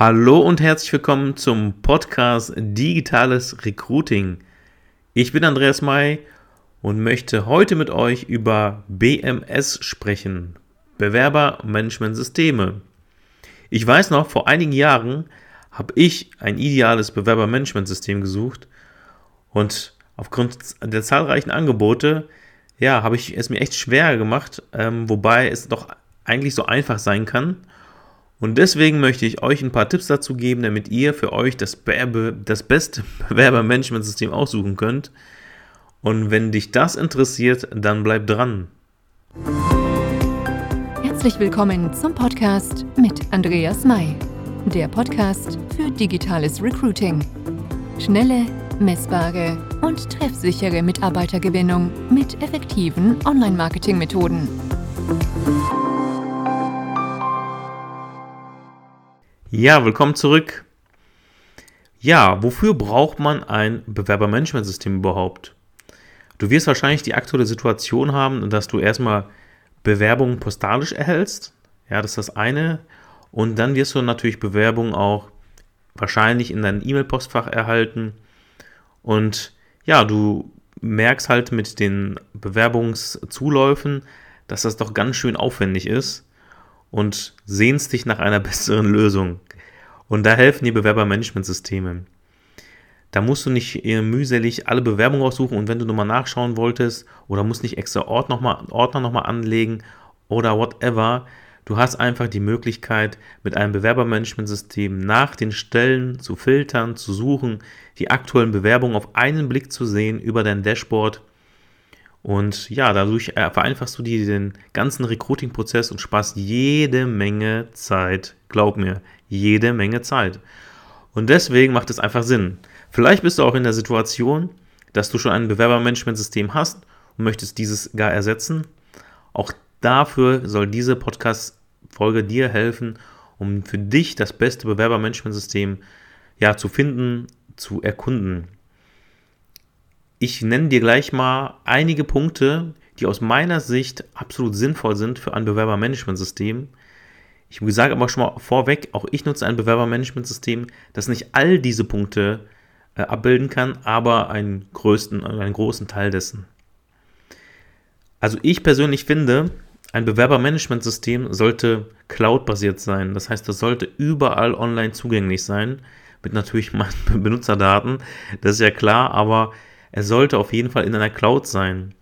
Hallo und herzlich willkommen zum Podcast Digitales Recruiting. Ich bin Andreas May und möchte heute mit euch über BMS sprechen, Bewerbermanagementsysteme. Ich weiß noch, vor einigen Jahren habe ich ein ideales Bewerbermanagementsystem gesucht und aufgrund der zahlreichen Angebote, ja, habe ich es mir echt schwer gemacht, ähm, wobei es doch eigentlich so einfach sein kann und deswegen möchte ich euch ein paar Tipps dazu geben, damit ihr für euch das, Bewerbe, das beste Bewerbermanagementsystem aussuchen könnt. Und wenn dich das interessiert, dann bleib dran. Herzlich willkommen zum Podcast mit Andreas May, der Podcast für digitales Recruiting. Schnelle, messbare und treffsichere Mitarbeitergewinnung mit effektiven Online-Marketing-Methoden. Ja, willkommen zurück. Ja, wofür braucht man ein Bewerbermanagementsystem überhaupt? Du wirst wahrscheinlich die aktuelle Situation haben, dass du erstmal Bewerbungen postalisch erhältst. Ja, das ist das eine. Und dann wirst du natürlich Bewerbungen auch wahrscheinlich in dein E-Mail-Postfach erhalten. Und ja, du merkst halt mit den Bewerbungszuläufen, dass das doch ganz schön aufwendig ist und sehnst dich nach einer besseren Lösung. Und da helfen die Bewerbermanagementsysteme. Da musst du nicht mühselig alle Bewerbungen aussuchen und wenn du nochmal nachschauen wolltest oder musst nicht extra Ort noch Ordner nochmal anlegen oder whatever, du hast einfach die Möglichkeit, mit einem Bewerbermanagementsystem nach den Stellen zu filtern, zu suchen, die aktuellen Bewerbungen auf einen Blick zu sehen über dein Dashboard und ja, dadurch äh, vereinfachst du dir den ganzen Recruiting-Prozess und sparst jede Menge Zeit. Glaub mir, jede Menge Zeit. Und deswegen macht es einfach Sinn. Vielleicht bist du auch in der Situation, dass du schon ein Bewerbermanagementsystem hast und möchtest dieses gar ersetzen. Auch dafür soll diese Podcast-Folge dir helfen, um für dich das beste Bewerbermanagementsystem ja, zu finden, zu erkunden. Ich nenne dir gleich mal einige Punkte, die aus meiner Sicht absolut sinnvoll sind für ein Bewerbermanagementsystem. Ich sage aber schon mal vorweg, auch ich nutze ein Bewerbermanagementsystem, das nicht all diese Punkte äh, abbilden kann, aber einen, größten, einen großen Teil dessen. Also ich persönlich finde, ein Bewerbermanagementsystem sollte cloud-basiert sein. Das heißt, das sollte überall online zugänglich sein, mit natürlich meinen Benutzerdaten. Das ist ja klar, aber er sollte auf jeden Fall in einer Cloud sein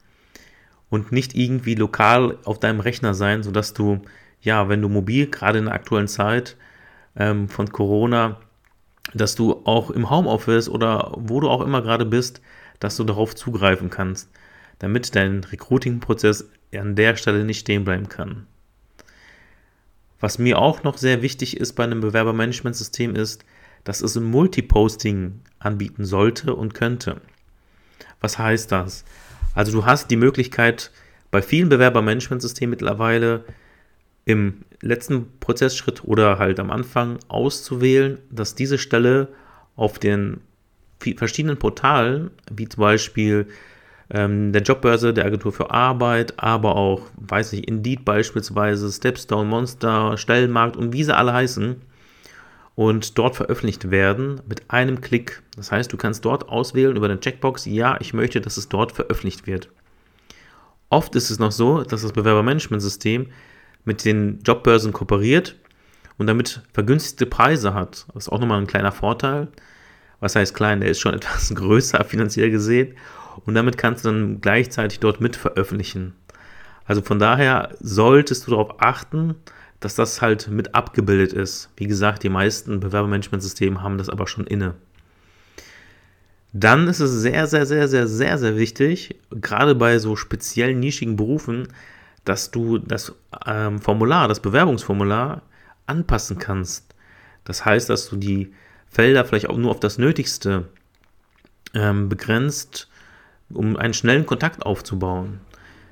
und nicht irgendwie lokal auf deinem Rechner sein, sodass du, ja, wenn du mobil, gerade in der aktuellen Zeit ähm, von Corona, dass du auch im Homeoffice oder wo du auch immer gerade bist, dass du darauf zugreifen kannst, damit dein Recruiting-Prozess an der Stelle nicht stehen bleiben kann. Was mir auch noch sehr wichtig ist bei einem Bewerbermanagementsystem ist, dass es ein Multiposting anbieten sollte und könnte. Was heißt das? Also du hast die Möglichkeit, bei vielen Bewerbermanagementsystemen mittlerweile im letzten Prozessschritt oder halt am Anfang auszuwählen, dass diese Stelle auf den verschiedenen Portalen, wie zum Beispiel ähm, der Jobbörse, der Agentur für Arbeit, aber auch, weiß nicht, Indeed beispielsweise, Stepstone, Monster, Stellenmarkt und wie sie alle heißen, und dort veröffentlicht werden mit einem Klick. Das heißt, du kannst dort auswählen über den Checkbox, ja, ich möchte, dass es dort veröffentlicht wird. Oft ist es noch so, dass das Bewerbermanagementsystem mit den Jobbörsen kooperiert und damit vergünstigte Preise hat. Das ist auch nochmal ein kleiner Vorteil. Was heißt klein? Der ist schon etwas größer finanziell gesehen. Und damit kannst du dann gleichzeitig dort mit veröffentlichen. Also von daher solltest du darauf achten, dass das halt mit abgebildet ist. Wie gesagt, die meisten Bewerbermanagementsysteme haben das aber schon inne. Dann ist es sehr, sehr, sehr, sehr, sehr, sehr wichtig, gerade bei so speziellen nischigen Berufen, dass du das ähm, Formular, das Bewerbungsformular anpassen kannst. Das heißt, dass du die Felder vielleicht auch nur auf das Nötigste ähm, begrenzt, um einen schnellen Kontakt aufzubauen.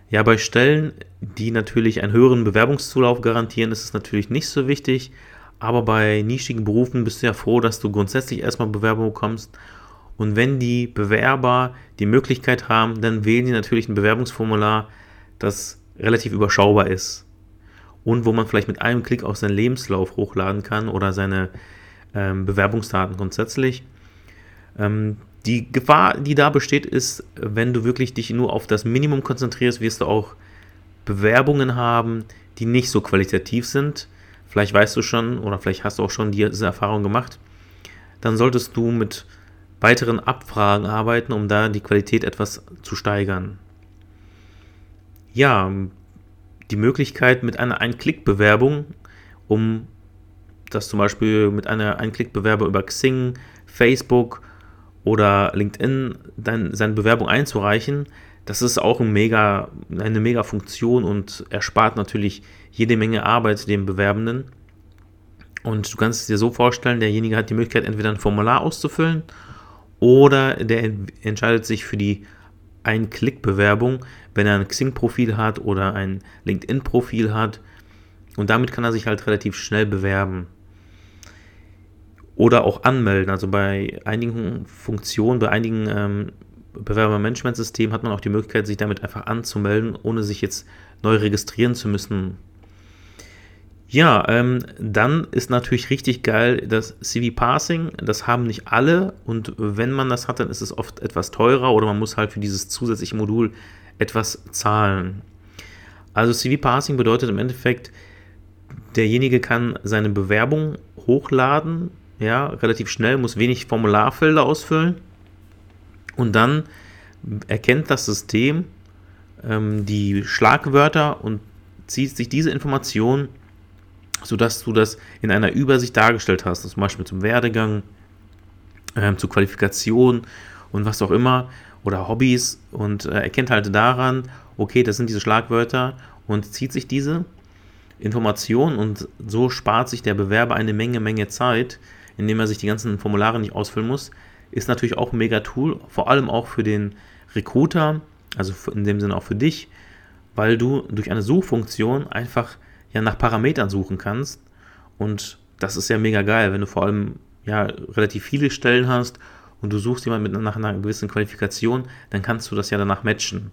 Ja, bei Stellen, die natürlich einen höheren Bewerbungszulauf garantieren, ist es natürlich nicht so wichtig. Aber bei nischigen Berufen bist du ja froh, dass du grundsätzlich erstmal Bewerbung bekommst. Und wenn die Bewerber die Möglichkeit haben, dann wählen die natürlich ein Bewerbungsformular, das relativ überschaubar ist. Und wo man vielleicht mit einem Klick auch seinen Lebenslauf hochladen kann oder seine ähm, Bewerbungsdaten grundsätzlich. Ähm, die Gefahr, die da besteht, ist, wenn du wirklich dich nur auf das Minimum konzentrierst, wirst du auch Bewerbungen haben, die nicht so qualitativ sind. Vielleicht weißt du schon oder vielleicht hast du auch schon diese Erfahrung gemacht. Dann solltest du mit weiteren Abfragen arbeiten, um da die Qualität etwas zu steigern. Ja, die Möglichkeit mit einer Ein-Klick-Bewerbung, um das zum Beispiel mit einer Ein-Klick-Bewerbung über Xing, Facebook oder LinkedIn dann seine Bewerbung einzureichen, das ist auch ein mega, eine mega Funktion und erspart natürlich jede Menge Arbeit dem Bewerbenden. Und du kannst es dir so vorstellen, derjenige hat die Möglichkeit, entweder ein Formular auszufüllen oder der entscheidet sich für die Ein-Klick-Bewerbung, wenn er ein Xing-Profil hat oder ein LinkedIn-Profil hat. Und damit kann er sich halt relativ schnell bewerben. Oder auch anmelden. Also bei einigen Funktionen, bei einigen ähm, Bewerbermanagementsystemen hat man auch die Möglichkeit, sich damit einfach anzumelden, ohne sich jetzt neu registrieren zu müssen. Ja, ähm, dann ist natürlich richtig geil das CV Passing. Das haben nicht alle und wenn man das hat, dann ist es oft etwas teurer oder man muss halt für dieses zusätzliche Modul etwas zahlen. Also CV Passing bedeutet im Endeffekt, derjenige kann seine Bewerbung hochladen, ja, relativ schnell, muss wenig Formularfelder ausfüllen. Und dann erkennt das System ähm, die Schlagwörter und zieht sich diese Informationen sodass du das in einer Übersicht dargestellt hast, zum Beispiel zum Werdegang, ähm, zur Qualifikation und was auch immer. Oder Hobbys. Und äh, erkennt halt daran, okay, das sind diese Schlagwörter. Und zieht sich diese Information und so spart sich der Bewerber eine Menge, Menge Zeit, indem er sich die ganzen Formulare nicht ausfüllen muss. Ist natürlich auch ein mega Tool, vor allem auch für den Recruiter, also in dem Sinne auch für dich, weil du durch eine Suchfunktion einfach ja nach Parametern suchen kannst. Und das ist ja mega geil, wenn du vor allem ja relativ viele Stellen hast und du suchst jemanden mit nach einer gewissen Qualifikation, dann kannst du das ja danach matchen.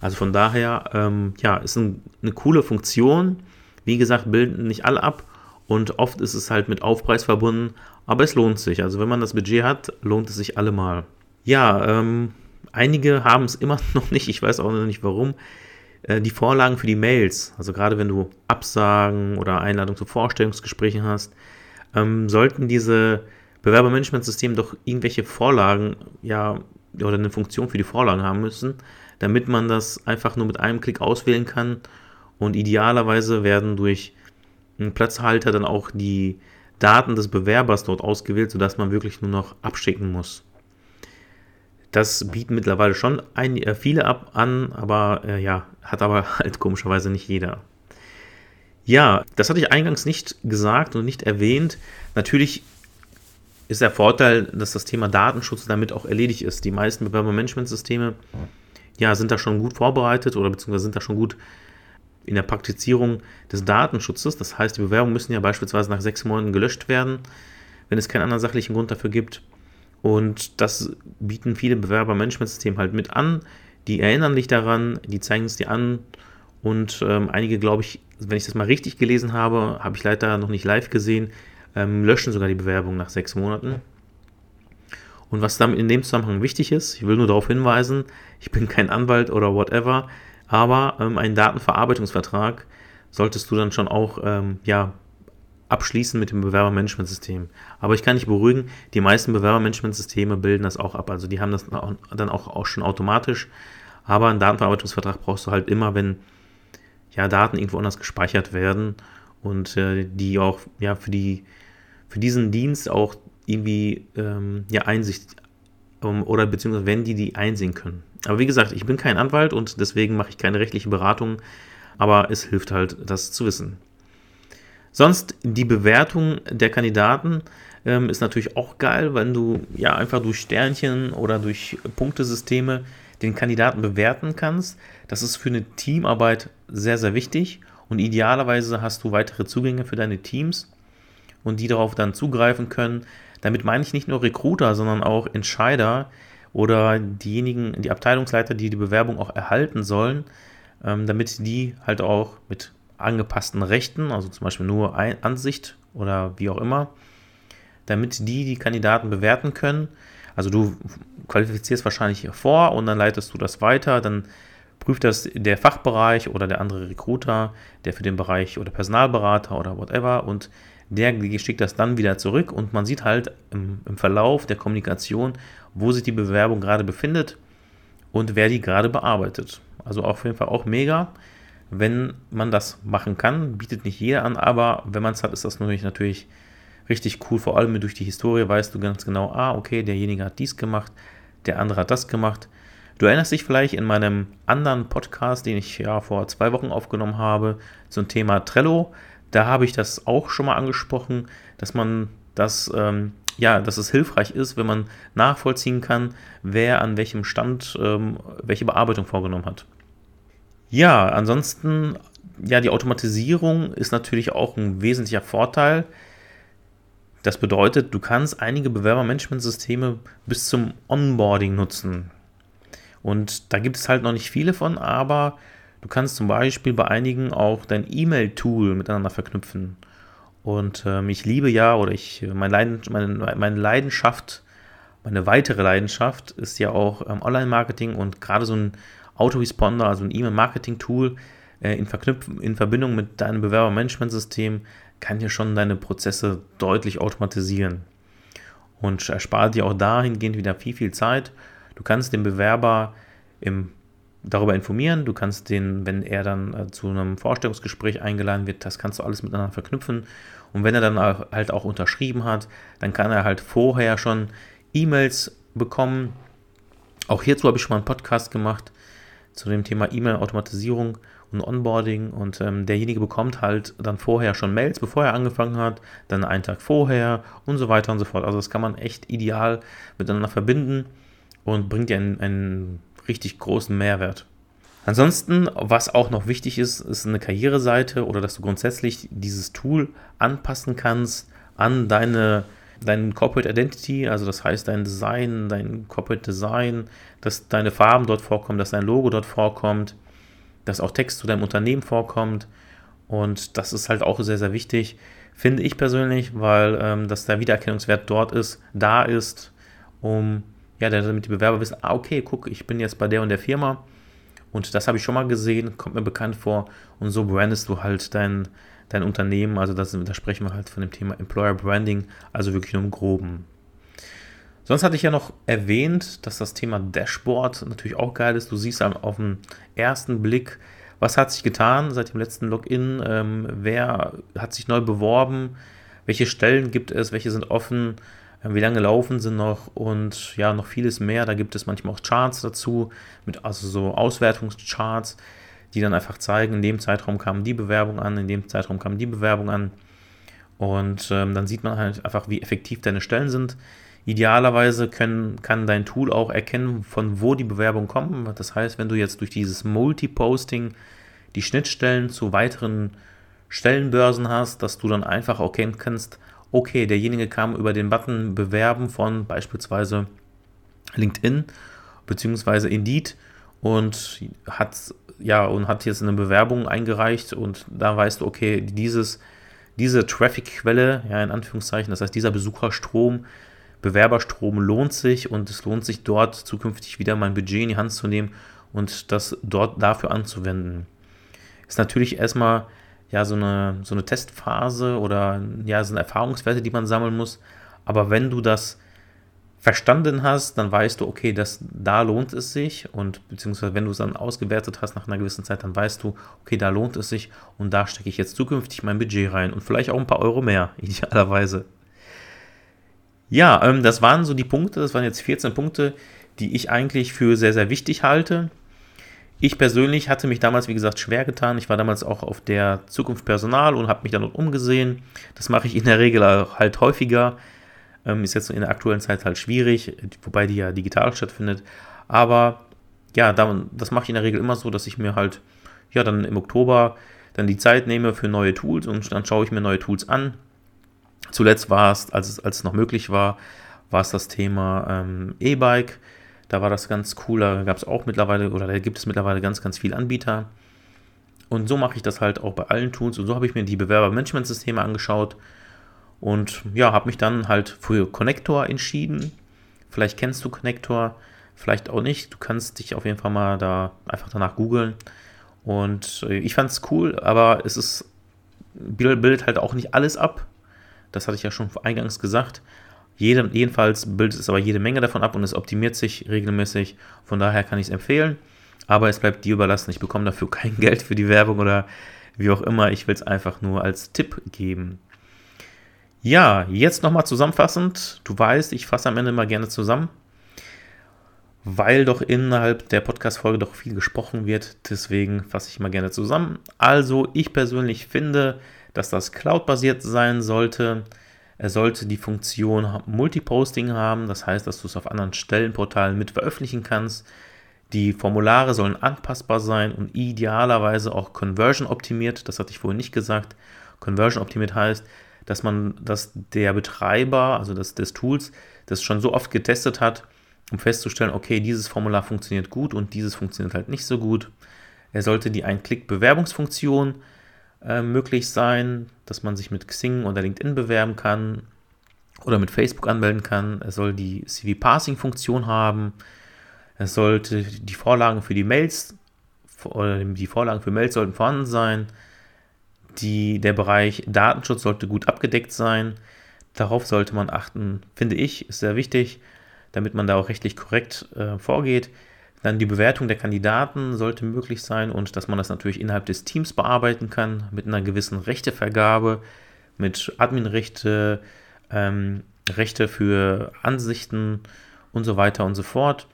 Also von daher, ähm, ja, ist ein, eine coole Funktion. Wie gesagt, bilden nicht alle ab und oft ist es halt mit Aufpreis verbunden, aber es lohnt sich. Also wenn man das Budget hat, lohnt es sich allemal. Ja, ähm, einige haben es immer noch nicht, ich weiß auch noch nicht warum. Äh, die Vorlagen für die Mails, also gerade wenn du Absagen oder Einladungen zu Vorstellungsgesprächen hast, ähm, sollten diese Bewerbermanagementsysteme doch irgendwelche Vorlagen, ja, oder eine Funktion für die Vorlagen haben müssen, damit man das einfach nur mit einem Klick auswählen kann und idealerweise werden durch einen Platzhalter dann auch die Daten des Bewerbers dort ausgewählt, sodass man wirklich nur noch abschicken muss. Das bieten mittlerweile schon ein, äh, viele ab an, aber äh, ja, hat aber halt komischerweise nicht jeder. Ja, das hatte ich eingangs nicht gesagt und nicht erwähnt. Natürlich ist der Vorteil, dass das Thema Datenschutz damit auch erledigt ist. Die meisten Bewerbermanagementsysteme ja, sind da schon gut vorbereitet oder beziehungsweise sind da schon gut in der Praktizierung des Datenschutzes. Das heißt, die Bewerbungen müssen ja beispielsweise nach sechs Monaten gelöscht werden, wenn es keinen anderen sachlichen Grund dafür gibt. Und das bieten viele Bewerbermanagementsysteme halt mit an. Die erinnern dich daran, die zeigen es dir an. Und ähm, einige, glaube ich, wenn ich das mal richtig gelesen habe, habe ich leider noch nicht live gesehen, ähm, löschen sogar die Bewerbung nach sechs Monaten. Und was damit in dem Zusammenhang wichtig ist, ich will nur darauf hinweisen, ich bin kein Anwalt oder whatever, aber ähm, einen Datenverarbeitungsvertrag solltest du dann schon auch ähm, ja, abschließen mit dem Bewerbermanagementsystem. Aber ich kann dich beruhigen, die meisten Bewerbermanagementsysteme bilden das auch ab. Also die haben das dann auch, auch schon automatisch. Aber einen Datenverarbeitungsvertrag brauchst du halt immer, wenn ja, Daten irgendwo anders gespeichert werden und äh, die auch ja, für, die, für diesen Dienst auch irgendwie ähm, ja, Einsicht um, oder beziehungsweise wenn die die einsehen können. Aber wie gesagt, ich bin kein Anwalt und deswegen mache ich keine rechtliche Beratung, aber es hilft halt, das zu wissen. Sonst die Bewertung der Kandidaten ähm, ist natürlich auch geil, wenn du ja einfach durch Sternchen oder durch Punktesysteme den Kandidaten bewerten kannst. Das ist für eine Teamarbeit sehr, sehr wichtig und idealerweise hast du weitere Zugänge für deine Teams und die darauf dann zugreifen können. Damit meine ich nicht nur Recruiter, sondern auch Entscheider oder diejenigen, die Abteilungsleiter, die die Bewerbung auch erhalten sollen, ähm, damit die halt auch mit angepassten Rechten, also zum Beispiel nur Ansicht oder wie auch immer, damit die die Kandidaten bewerten können. Also du qualifizierst wahrscheinlich vor und dann leitest du das weiter, dann prüft das der Fachbereich oder der andere Recruiter, der für den Bereich oder Personalberater oder whatever und der schickt das dann wieder zurück und man sieht halt im, im Verlauf der Kommunikation, wo sich die Bewerbung gerade befindet und wer die gerade bearbeitet. Also auf jeden Fall auch mega, wenn man das machen kann. Bietet nicht jeder an, aber wenn man es hat, ist das natürlich, natürlich richtig cool. Vor allem durch die Historie weißt du ganz genau, ah, okay, derjenige hat dies gemacht, der andere hat das gemacht. Du erinnerst dich vielleicht in meinem anderen Podcast, den ich ja vor zwei Wochen aufgenommen habe, zum Thema Trello. Da habe ich das auch schon mal angesprochen, dass man das, ähm, ja, dass es hilfreich ist, wenn man nachvollziehen kann, wer an welchem Stand ähm, welche Bearbeitung vorgenommen hat. Ja, ansonsten, ja, die Automatisierung ist natürlich auch ein wesentlicher Vorteil. Das bedeutet, du kannst einige Bewerbermanagementsysteme bis zum Onboarding nutzen. Und da gibt es halt noch nicht viele von, aber du kannst zum Beispiel bei einigen auch dein E-Mail-Tool miteinander verknüpfen. Und ähm, ich liebe ja, oder ich, meine, Leiden, meine, meine, Leidenschaft, meine weitere Leidenschaft ist ja auch ähm, Online-Marketing und gerade so ein Autoresponder, also ein E-Mail-Marketing-Tool äh, in, in Verbindung mit deinem Bewerbermanagementsystem kann dir schon deine Prozesse deutlich automatisieren und erspart dir auch dahingehend wieder viel, viel Zeit. Du kannst den Bewerber im, darüber informieren, du kannst den, wenn er dann äh, zu einem Vorstellungsgespräch eingeladen wird, das kannst du alles miteinander verknüpfen. Und wenn er dann halt auch unterschrieben hat, dann kann er halt vorher schon E-Mails bekommen. Auch hierzu habe ich schon mal einen Podcast gemacht zu dem Thema E-Mail-Automatisierung und Onboarding und ähm, derjenige bekommt halt dann vorher schon Mails, bevor er angefangen hat, dann einen Tag vorher und so weiter und so fort. Also das kann man echt ideal miteinander verbinden und bringt dir einen, einen richtig großen Mehrwert. Ansonsten, was auch noch wichtig ist, ist eine Karriereseite oder dass du grundsätzlich dieses Tool anpassen kannst an deine dein Corporate Identity, also das heißt dein Design, dein Corporate Design, dass deine Farben dort vorkommen, dass dein Logo dort vorkommt, dass auch Text zu deinem Unternehmen vorkommt. Und das ist halt auch sehr, sehr wichtig, finde ich persönlich, weil ähm, dass der Wiedererkennungswert dort ist, da ist, um, ja, damit die Bewerber wissen, ah, okay, guck, ich bin jetzt bei der und der Firma. Und das habe ich schon mal gesehen, kommt mir bekannt vor. Und so brandest du halt dein, dein Unternehmen. Also das, da sprechen wir halt von dem Thema Employer Branding, also wirklich nur im Groben. Sonst hatte ich ja noch erwähnt, dass das Thema Dashboard natürlich auch geil ist. Du siehst auf den ersten Blick, was hat sich getan seit dem letzten Login, ähm, wer hat sich neu beworben, welche Stellen gibt es, welche sind offen, wie lange laufen sie noch und ja, noch vieles mehr. Da gibt es manchmal auch Charts dazu, mit also so Auswertungscharts, die dann einfach zeigen, in dem Zeitraum kam die Bewerbung an, in dem Zeitraum kam die Bewerbung an. Und ähm, dann sieht man halt einfach, wie effektiv deine Stellen sind. Idealerweise können, kann dein Tool auch erkennen, von wo die Bewerbungen kommen. Das heißt, wenn du jetzt durch dieses Multiposting die Schnittstellen zu weiteren Stellenbörsen hast, dass du dann einfach erkennen kannst, okay, derjenige kam über den Button Bewerben von beispielsweise LinkedIn bzw. Indeed und hat ja und hat jetzt eine Bewerbung eingereicht und da weißt du, okay, dieses diese Traffic-Quelle, ja in Anführungszeichen, das heißt dieser Besucherstrom Bewerberstrom lohnt sich und es lohnt sich dort zukünftig wieder mein Budget in die Hand zu nehmen und das dort dafür anzuwenden. Ist natürlich erstmal ja so eine, so eine Testphase oder ja so eine Erfahrungswerte, die man sammeln muss. Aber wenn du das verstanden hast, dann weißt du, okay, das, da lohnt es sich und beziehungsweise wenn du es dann ausgewertet hast nach einer gewissen Zeit, dann weißt du, okay, da lohnt es sich und da stecke ich jetzt zukünftig mein Budget rein und vielleicht auch ein paar Euro mehr, idealerweise. Ja, ähm, das waren so die Punkte, das waren jetzt 14 Punkte, die ich eigentlich für sehr, sehr wichtig halte. Ich persönlich hatte mich damals, wie gesagt, schwer getan. Ich war damals auch auf der Zukunft Personal und habe mich dann umgesehen. Das mache ich in der Regel halt häufiger. Ähm, ist jetzt in der aktuellen Zeit halt schwierig, wobei die ja digital stattfindet. Aber ja, das mache ich in der Regel immer so, dass ich mir halt ja dann im Oktober dann die Zeit nehme für neue Tools und dann schaue ich mir neue Tools an, Zuletzt war es, als es, als es noch möglich war, war es das Thema ähm, E-Bike. Da war das ganz cool. Da gab es auch mittlerweile, oder da gibt es mittlerweile ganz, ganz viele Anbieter. Und so mache ich das halt auch bei allen Tools. Und so habe ich mir die Bewerbermanagementsysteme angeschaut. Und ja, habe mich dann halt für Connector entschieden. Vielleicht kennst du Connector, vielleicht auch nicht. Du kannst dich auf jeden Fall mal da einfach danach googeln. Und äh, ich fand es cool, aber es ist, bildet halt auch nicht alles ab. Das hatte ich ja schon eingangs gesagt. Jede, jedenfalls bildet es aber jede Menge davon ab und es optimiert sich regelmäßig. Von daher kann ich es empfehlen. Aber es bleibt dir überlassen. Ich bekomme dafür kein Geld für die Werbung oder wie auch immer. Ich will es einfach nur als Tipp geben. Ja, jetzt nochmal zusammenfassend. Du weißt, ich fasse am Ende mal gerne zusammen, weil doch innerhalb der Podcast-Folge doch viel gesprochen wird. Deswegen fasse ich mal gerne zusammen. Also, ich persönlich finde, dass das Cloud-basiert sein sollte. Er sollte die Funktion Multiposting haben, das heißt, dass du es auf anderen Stellenportalen mit veröffentlichen kannst. Die Formulare sollen anpassbar sein und idealerweise auch conversion optimiert. Das hatte ich vorhin nicht gesagt. Conversion optimiert heißt, dass man, dass der Betreiber, also das, des Tools, das schon so oft getestet hat, um festzustellen, okay, dieses Formular funktioniert gut und dieses funktioniert halt nicht so gut. Er sollte die Ein-Klick-Bewerbungsfunktion äh, möglich sein, dass man sich mit Xing oder LinkedIn bewerben kann oder mit Facebook anmelden kann. Er soll die CV-Passing-Funktion haben. Er sollte die Vorlagen für die Mails die Vorlagen für Mails sollten vorhanden sein. Die, der Bereich Datenschutz sollte gut abgedeckt sein. Darauf sollte man achten, finde ich, ist sehr wichtig, damit man da auch rechtlich korrekt äh, vorgeht. Dann die Bewertung der Kandidaten sollte möglich sein und dass man das natürlich innerhalb des Teams bearbeiten kann, mit einer gewissen Rechtevergabe, mit Adminrechte, ähm, Rechte für Ansichten und so weiter und so fort.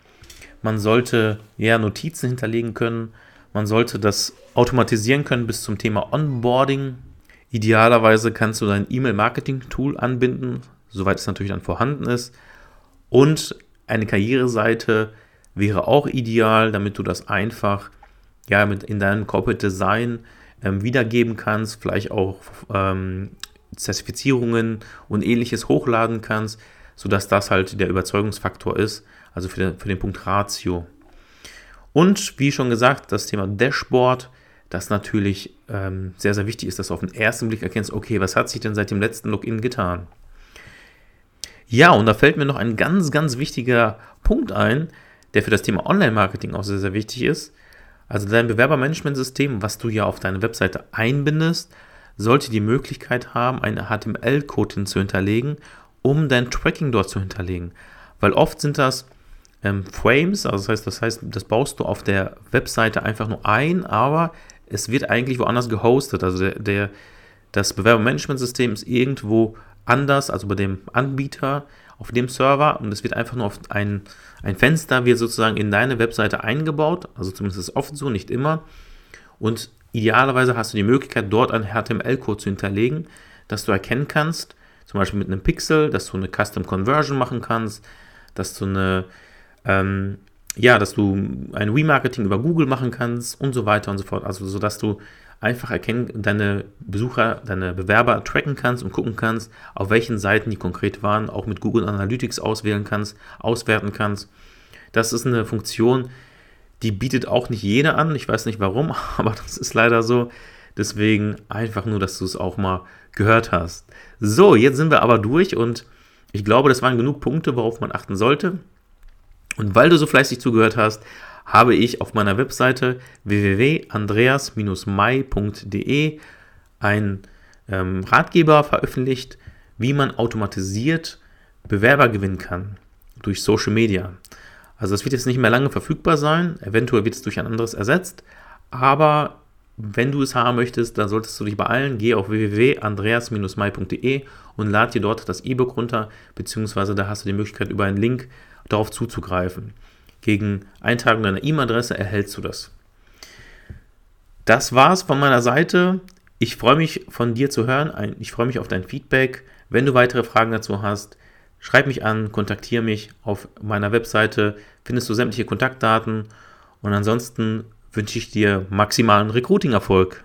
Man sollte ja Notizen hinterlegen können. Man sollte das automatisieren können bis zum Thema Onboarding. Idealerweise kannst du dein E-Mail-Marketing-Tool anbinden, soweit es natürlich dann vorhanden ist. Und eine Karriereseite wäre auch ideal, damit du das einfach ja, mit in deinem Corporate Design ähm, wiedergeben kannst, vielleicht auch ähm, Zertifizierungen und ähnliches hochladen kannst, sodass das halt der Überzeugungsfaktor ist, also für den, für den Punkt Ratio. Und wie schon gesagt, das Thema Dashboard, das natürlich ähm, sehr, sehr wichtig ist, dass du auf den ersten Blick erkennst, okay, was hat sich denn seit dem letzten Login getan? Ja, und da fällt mir noch ein ganz, ganz wichtiger Punkt ein, der für das Thema Online-Marketing auch sehr, sehr wichtig ist. Also dein Bewerbermanagementsystem, was du ja auf deine Webseite einbindest, sollte die Möglichkeit haben, einen HTML-Code zu hinterlegen, um dein Tracking dort zu hinterlegen. Weil oft sind das ähm, Frames, also das heißt, das heißt, das baust du auf der Webseite einfach nur ein, aber es wird eigentlich woanders gehostet. Also der, der das Bewerbermanagementsystem ist irgendwo anders, also bei dem Anbieter auf dem Server und es wird einfach nur auf ein, ein Fenster wird sozusagen in deine Webseite eingebaut, also zumindest ist es oft so, nicht immer. Und idealerweise hast du die Möglichkeit, dort einen HTML-Code zu hinterlegen, dass du erkennen kannst, zum Beispiel mit einem Pixel, dass du eine Custom Conversion machen kannst, dass du eine, ähm, ja, dass du ein Remarketing über Google machen kannst und so weiter und so fort. Also, so dass du einfach erkennen, deine Besucher, deine Bewerber tracken kannst und gucken kannst, auf welchen Seiten die konkret waren, auch mit Google Analytics auswählen kannst, auswerten kannst. Das ist eine Funktion, die bietet auch nicht jeder an. Ich weiß nicht warum, aber das ist leider so. Deswegen einfach nur, dass du es auch mal gehört hast. So, jetzt sind wir aber durch und ich glaube, das waren genug Punkte, worauf man achten sollte. Und weil du so fleißig zugehört hast, habe ich auf meiner Webseite www.andreas-mai.de einen ähm, Ratgeber veröffentlicht, wie man automatisiert Bewerber gewinnen kann durch Social Media. Also das wird jetzt nicht mehr lange verfügbar sein, eventuell wird es durch ein anderes ersetzt, aber wenn du es haben möchtest, dann solltest du dich beeilen. Geh auf www.andreas-mai.de und lad dir dort das E-Book runter, beziehungsweise da hast du die Möglichkeit, über einen Link darauf zuzugreifen. Gegen Eintragung deiner E-Mail-Adresse erhältst du das. Das war's von meiner Seite. Ich freue mich von dir zu hören. Ich freue mich auf dein Feedback. Wenn du weitere Fragen dazu hast, schreib mich an, kontaktiere mich auf meiner Webseite, findest du sämtliche Kontaktdaten und ansonsten wünsche ich dir maximalen Recruiting-Erfolg.